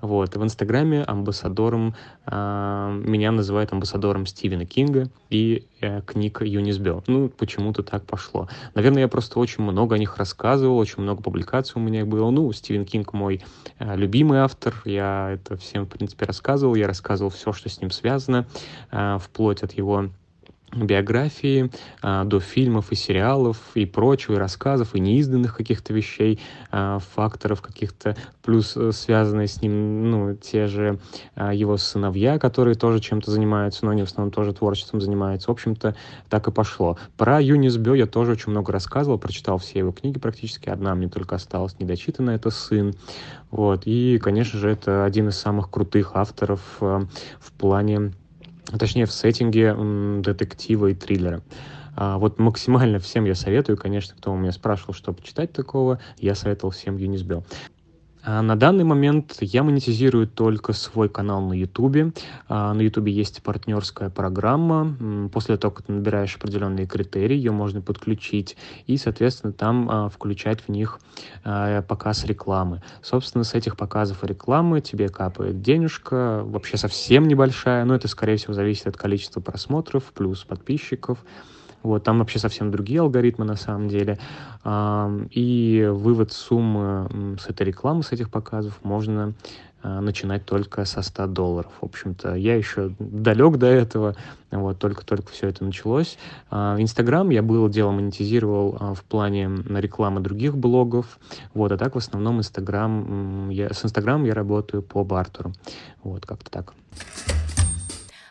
Вот. В Инстаграме амбассадором э, меня называют амбассадором Стивена Кинга и э, книг Юнис Бё. Ну, почему-то так пошло. Наверное, я просто очень много о них рассказывал, очень много публикаций у меня было. Ну, Стивен Кинг мой э, любимый автор, я это всем, в принципе, рассказывал. Я рассказывал все, что с ним связано, э, вплоть от его биографии, а, до фильмов и сериалов и прочего, и рассказов, и неизданных каких-то вещей, а, факторов каких-то, плюс э, связанные с ним, ну, те же а, его сыновья, которые тоже чем-то занимаются, но они в основном тоже творчеством занимаются. В общем-то, так и пошло. Про Юнис Бё я тоже очень много рассказывал, прочитал все его книги практически, одна мне только осталась недочитанная, это «Сын». Вот. И, конечно же, это один из самых крутых авторов в плане точнее в сеттинге детектива и триллера. А, вот максимально всем я советую, конечно, кто у меня спрашивал, что почитать такого, я советовал всем Юнис Белл. А на данный момент я монетизирую только свой канал на YouTube. А, на YouTube есть партнерская программа. После того, как ты набираешь определенные критерии, ее можно подключить и, соответственно, там а, включать в них показ рекламы. Собственно, с этих показов рекламы тебе капает денежка, вообще совсем небольшая, но это, скорее всего, зависит от количества просмотров плюс подписчиков. Вот, там вообще совсем другие алгоритмы на самом деле. И вывод суммы с этой рекламы, с этих показов можно а, начинать только со 100 долларов. В общем-то, я еще далек до этого, вот, только-только все это началось. А, Инстаграм я было дело монетизировал а, в плане рекламы других блогов, вот, а так в основном Инстаграм, с Инстаграмом я работаю по бартеру, вот, как-то так.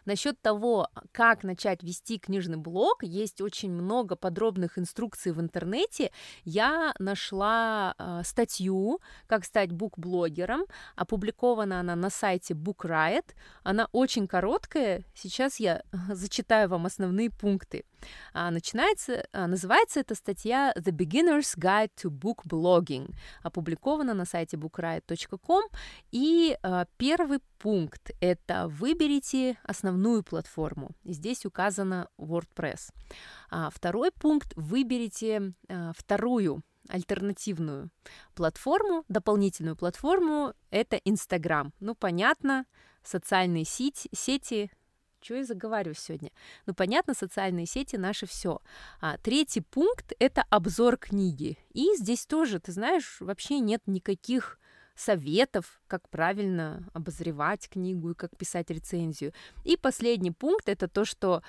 Насчет того, как начать вести книжный блог, есть очень много подробных инструкций в интернете. Я нашла э, статью «Как стать букблогером». Опубликована она на сайте Book Riot. Она очень короткая. Сейчас я зачитаю вам основные пункты. А, начинается, а, называется эта статья «The Beginner's Guide to Book Blogging», опубликована на сайте bookriot.com. И а, первый пункт – это выберите основную платформу. Здесь указано WordPress. А второй пункт – выберите а, вторую альтернативную платформу, дополнительную платформу – это Инстаграм. Ну, понятно, социальные сети, сети что я заговариваю сегодня? Ну, понятно, социальные сети наши все. А, третий пункт – это обзор книги. И здесь тоже, ты знаешь, вообще нет никаких советов, как правильно обозревать книгу и как писать рецензию. И последний пункт – это то, что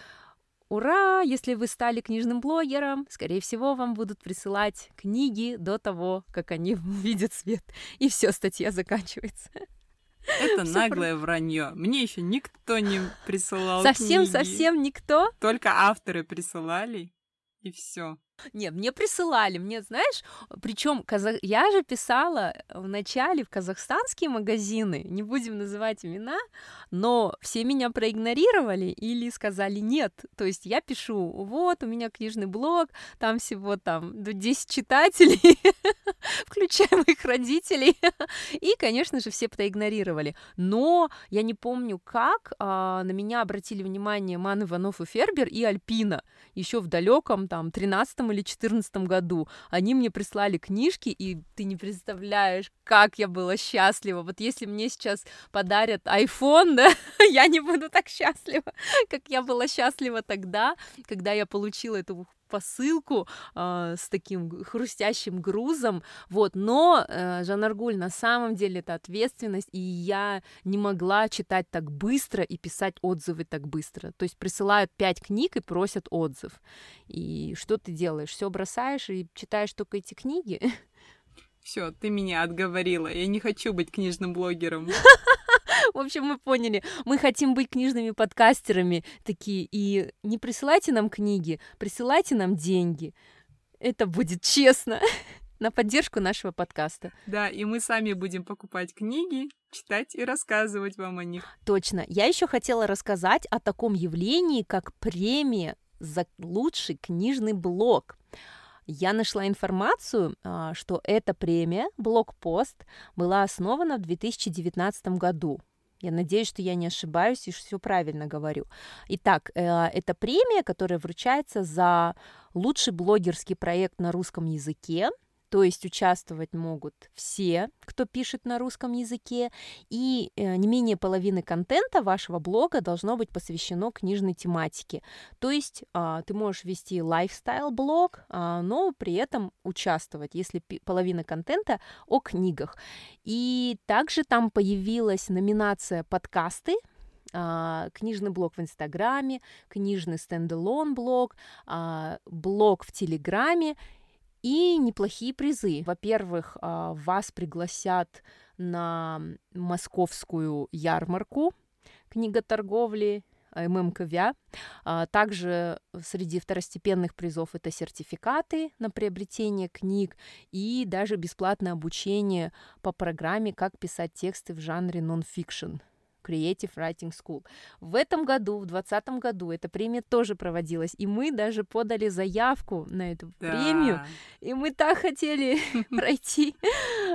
Ура! Если вы стали книжным блогером, скорее всего, вам будут присылать книги до того, как они увидят свет. И все, статья заканчивается. Это наглое вранье. Мне еще никто не присылал. Совсем, совсем никто. Только авторы присылали, и все. Нет, мне присылали, мне, знаешь, причем казах... я же писала в начале в казахстанские магазины, не будем называть имена, но все меня проигнорировали или сказали нет. То есть я пишу, вот, у меня книжный блог, там всего там 10 читателей, включая моих родителей. И, конечно же, все проигнорировали. Но я не помню, как а, на меня обратили внимание Ман Иванов и Фербер и Альпина еще в далеком там 13 или 14 году. Они мне прислали книжки, и ты не представляешь, как я была счастлива. Вот если мне сейчас подарят iPhone, да, я не буду так счастлива, как я была счастлива тогда, когда я получила эту посылку э, с таким хрустящим грузом, вот, но, э, Жан Аргуль, на самом деле это ответственность, и я не могла читать так быстро и писать отзывы так быстро, то есть присылают пять книг и просят отзыв, и что ты делаешь, все бросаешь и читаешь только эти книги? Все, ты меня отговорила, я не хочу быть книжным блогером. В общем, мы поняли, мы хотим быть книжными подкастерами такие, и не присылайте нам книги, присылайте нам деньги. Это будет честно на поддержку нашего подкаста. Да, и мы сами будем покупать книги, читать и рассказывать вам о них. Точно. Я еще хотела рассказать о таком явлении, как премия за лучший книжный блог. Я нашла информацию, а, что эта премия, блокпост, была основана в 2019 году. Я надеюсь, что я не ошибаюсь и все правильно говорю. Итак, э, это премия, которая вручается за лучший блогерский проект на русском языке то есть участвовать могут все, кто пишет на русском языке, и э, не менее половины контента вашего блога должно быть посвящено книжной тематике. То есть а, ты можешь вести лайфстайл-блог, а, но при этом участвовать, если половина контента о книгах. И также там появилась номинация подкасты, Uh, книжный блог в Инстаграме, книжный стендалон блог, блог в Телеграме и неплохие призы. Во-первых, а, вас пригласят на московскую ярмарку книготорговли ММКВЯ. А, также среди второстепенных призов это сертификаты на приобретение книг и даже бесплатное обучение по программе «Как писать тексты в жанре нон-фикшн». Creative Writing School. В этом году, в 2020 году, эта премия тоже проводилась, и мы даже подали заявку на эту да. премию, и мы так хотели пройти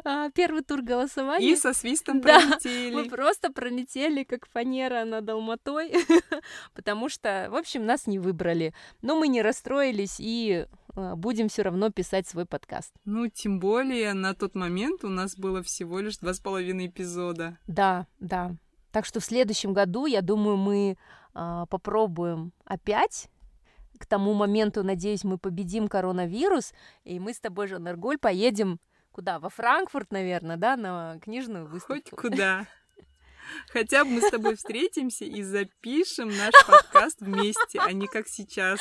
а, первый тур голосования. И со свистом пролетели. мы просто пролетели, как фанера над Алматой, потому что, в общем, нас не выбрали. Но мы не расстроились и а, будем все равно писать свой подкаст. Ну, тем более на тот момент у нас было всего лишь два с половиной эпизода. Да, да. Так что в следующем году, я думаю, мы э, попробуем опять. К тому моменту, надеюсь, мы победим коронавирус, и мы с тобой, Жан Арголь, поедем куда? Во Франкфурт, наверное, да, на книжную выставку. Хоть куда. Хотя бы мы с тобой встретимся и запишем наш подкаст вместе, а не как сейчас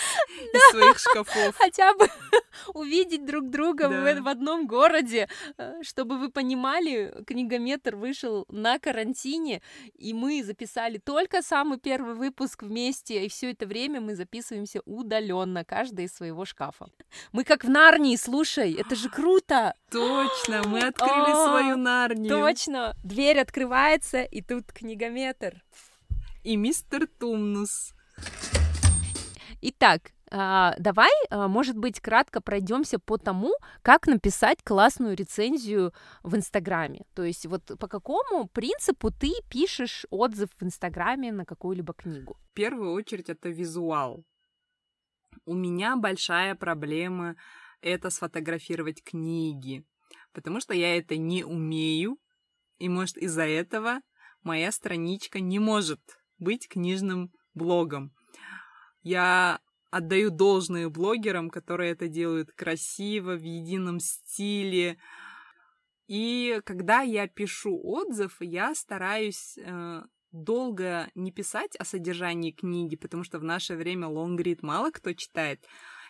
из своих шкафов. Хотя бы увидеть друг друга да. в, одном городе, э, чтобы вы понимали, книгометр вышел на карантине, и мы записали только самый первый выпуск вместе, и все это время мы записываемся удаленно, каждый из своего шкафа. Мы как в Нарнии, слушай, это же круто! Точно, мы открыли свою Нарнию. Точно, дверь открывается, и тут книгометр. И мистер Тумнус. Итак, а, давай, а, может быть, кратко пройдемся по тому, как написать классную рецензию в Инстаграме. То есть вот по какому принципу ты пишешь отзыв в Инстаграме на какую-либо книгу? В первую очередь это визуал. У меня большая проблема это сфотографировать книги, потому что я это не умею, и, может, из-за этого моя страничка не может быть книжным блогом. Я отдаю должное блогерам, которые это делают красиво, в едином стиле. И когда я пишу отзыв, я стараюсь э, долго не писать о содержании книги, потому что в наше время лонгрид мало кто читает.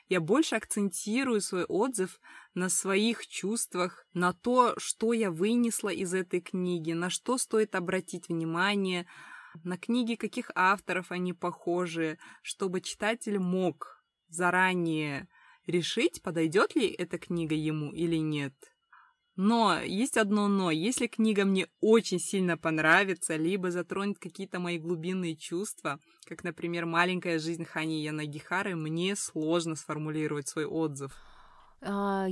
Я больше акцентирую свой отзыв на своих чувствах, на то, что я вынесла из этой книги, на что стоит обратить внимание, на книги каких авторов они похожи, чтобы читатель мог заранее решить, подойдет ли эта книга ему или нет. Но есть одно но. Если книга мне очень сильно понравится, либо затронет какие-то мои глубинные чувства, как, например, «Маленькая жизнь Хани Янагихары», мне сложно сформулировать свой отзыв. А,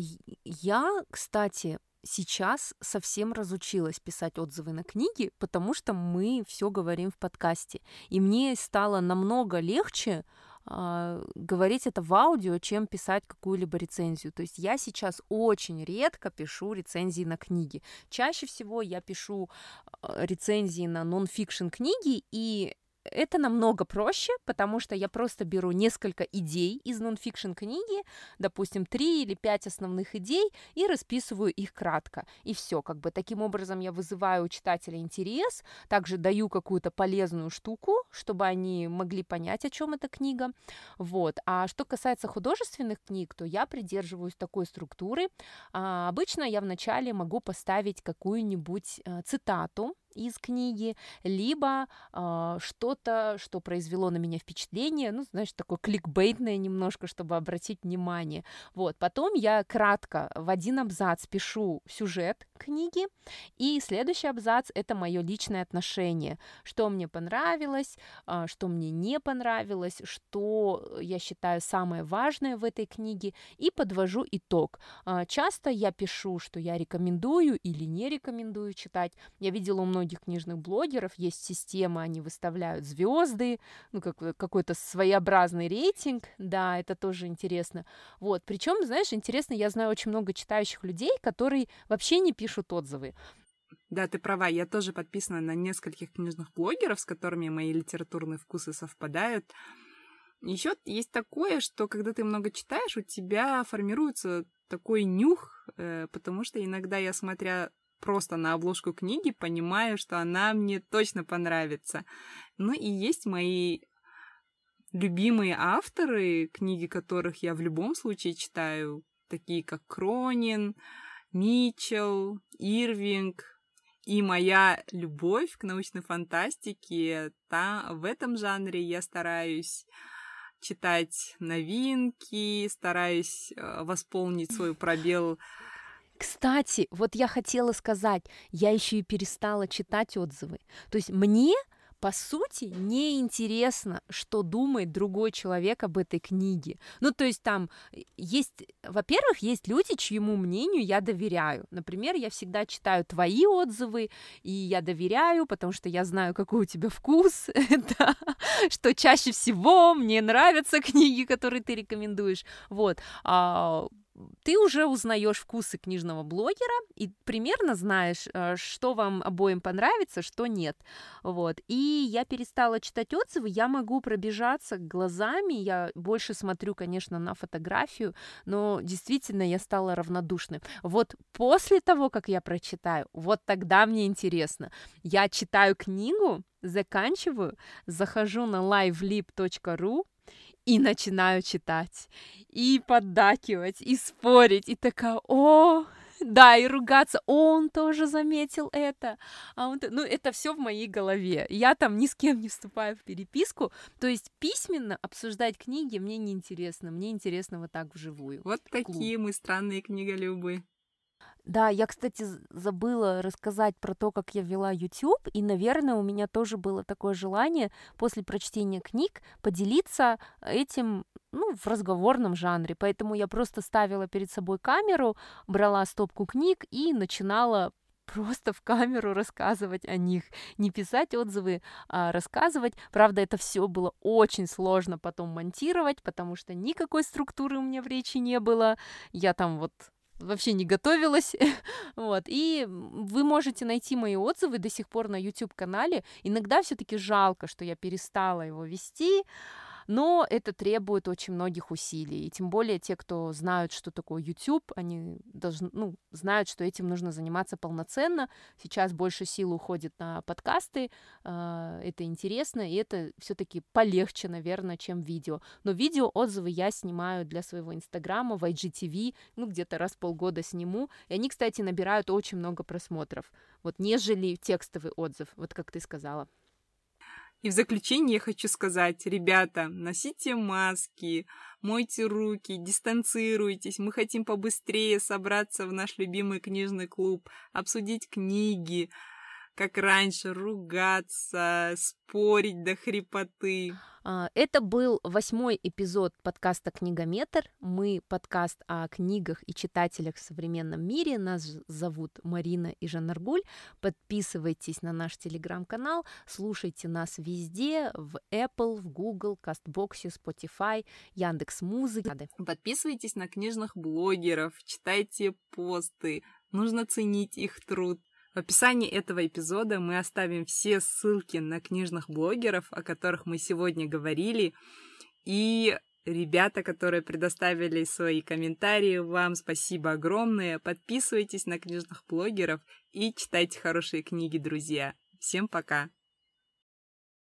я, кстати, сейчас совсем разучилась писать отзывы на книги, потому что мы все говорим в подкасте. И мне стало намного легче э, говорить это в аудио, чем писать какую-либо рецензию. То есть я сейчас очень редко пишу рецензии на книги. Чаще всего я пишу э, рецензии на нон-фикшн книги, и это намного проще, потому что я просто беру несколько идей из нонфикшн книги, допустим, три или пять основных идей, и расписываю их кратко. И все, как бы таким образом я вызываю у читателя интерес, также даю какую-то полезную штуку, чтобы они могли понять, о чем эта книга. Вот. А что касается художественных книг, то я придерживаюсь такой структуры. А, обычно я вначале могу поставить какую-нибудь а, цитату, из книги, либо э, что-то, что произвело на меня впечатление, ну, знаешь, такое кликбейтное немножко, чтобы обратить внимание. Вот, потом я кратко в один абзац пишу сюжет книги, и следующий абзац — это мое личное отношение, что мне понравилось, э, что мне не понравилось, что я считаю самое важное в этой книге, и подвожу итог. Э, часто я пишу, что я рекомендую или не рекомендую читать. Я видела у многих многих книжных блогеров есть система, они выставляют звезды, ну, как, какой-то своеобразный рейтинг, да, это тоже интересно. Вот, причем, знаешь, интересно, я знаю очень много читающих людей, которые вообще не пишут отзывы. Да, ты права, я тоже подписана на нескольких книжных блогеров, с которыми мои литературные вкусы совпадают. Еще есть такое, что когда ты много читаешь, у тебя формируется такой нюх, э, потому что иногда я, смотря просто на обложку книги понимаю, что она мне точно понравится. Ну и есть мои любимые авторы, книги которых я в любом случае читаю, такие как Кронин, Митчелл, Ирвинг, и моя любовь к научной фантастике, та, в этом жанре я стараюсь читать новинки, стараюсь э, восполнить свой пробел кстати, вот я хотела сказать, я еще и перестала читать отзывы. То есть мне по сути, неинтересно, что думает другой человек об этой книге. Ну, то есть там есть, во-первых, есть люди, чьему мнению я доверяю. Например, я всегда читаю твои отзывы, и я доверяю, потому что я знаю, какой у тебя вкус, что чаще всего мне нравятся книги, которые ты рекомендуешь. Вот. А ты уже узнаешь вкусы книжного блогера и примерно знаешь, э, что вам обоим понравится, что нет. Вот. И я перестала читать отзывы, я могу пробежаться глазами, я больше смотрю, конечно, на фотографию, но действительно я стала равнодушной. Вот после того, как я прочитаю, вот тогда мне интересно. Я читаю книгу, заканчиваю, захожу на livelib.ru, и начинаю читать, и поддакивать, и спорить, и такая, о, да, и ругаться, он тоже заметил это, а он, ну, это все в моей голове, я там ни с кем не вступаю в переписку, то есть письменно обсуждать книги мне не интересно, мне интересно вот так вживую. Вот такие мы странные книголюбы. Да, я, кстати, забыла рассказать про то, как я вела YouTube, и, наверное, у меня тоже было такое желание после прочтения книг поделиться этим ну, в разговорном жанре. Поэтому я просто ставила перед собой камеру, брала стопку книг и начинала просто в камеру рассказывать о них, не писать отзывы, а рассказывать. Правда, это все было очень сложно потом монтировать, потому что никакой структуры у меня в речи не было. Я там вот вообще не готовилась, вот, и вы можете найти мои отзывы до сих пор на YouTube-канале, иногда все таки жалко, что я перестала его вести, но это требует очень многих усилий, и тем более те, кто знают, что такое YouTube, они должны, ну, знают, что этим нужно заниматься полноценно. Сейчас больше сил уходит на подкасты, э, это интересно, и это все-таки полегче, наверное, чем видео. Но видео отзывы я снимаю для своего инстаграма в IGTV, ну, где-то раз в полгода сниму, и они, кстати, набирают очень много просмотров, вот, нежели текстовый отзыв, вот как ты сказала. И в заключение я хочу сказать, ребята, носите маски, мойте руки, дистанцируйтесь. Мы хотим побыстрее собраться в наш любимый книжный клуб, обсудить книги, как раньше, ругаться, спорить до хрипоты. А, это был восьмой эпизод подкаста «Книгометр». Мы подкаст о книгах и читателях в современном мире. Нас зовут Марина и Жанаргуль. Подписывайтесь на наш телеграм-канал, слушайте нас везде, в Apple, в Google, Кастбоксе, Spotify, Яндекс Музыки. Подписывайтесь на книжных блогеров, читайте посты, нужно ценить их труд. В описании этого эпизода мы оставим все ссылки на книжных блогеров, о которых мы сегодня говорили, и ребята, которые предоставили свои комментарии, вам спасибо огромное. Подписывайтесь на книжных блогеров и читайте хорошие книги, друзья. Всем пока!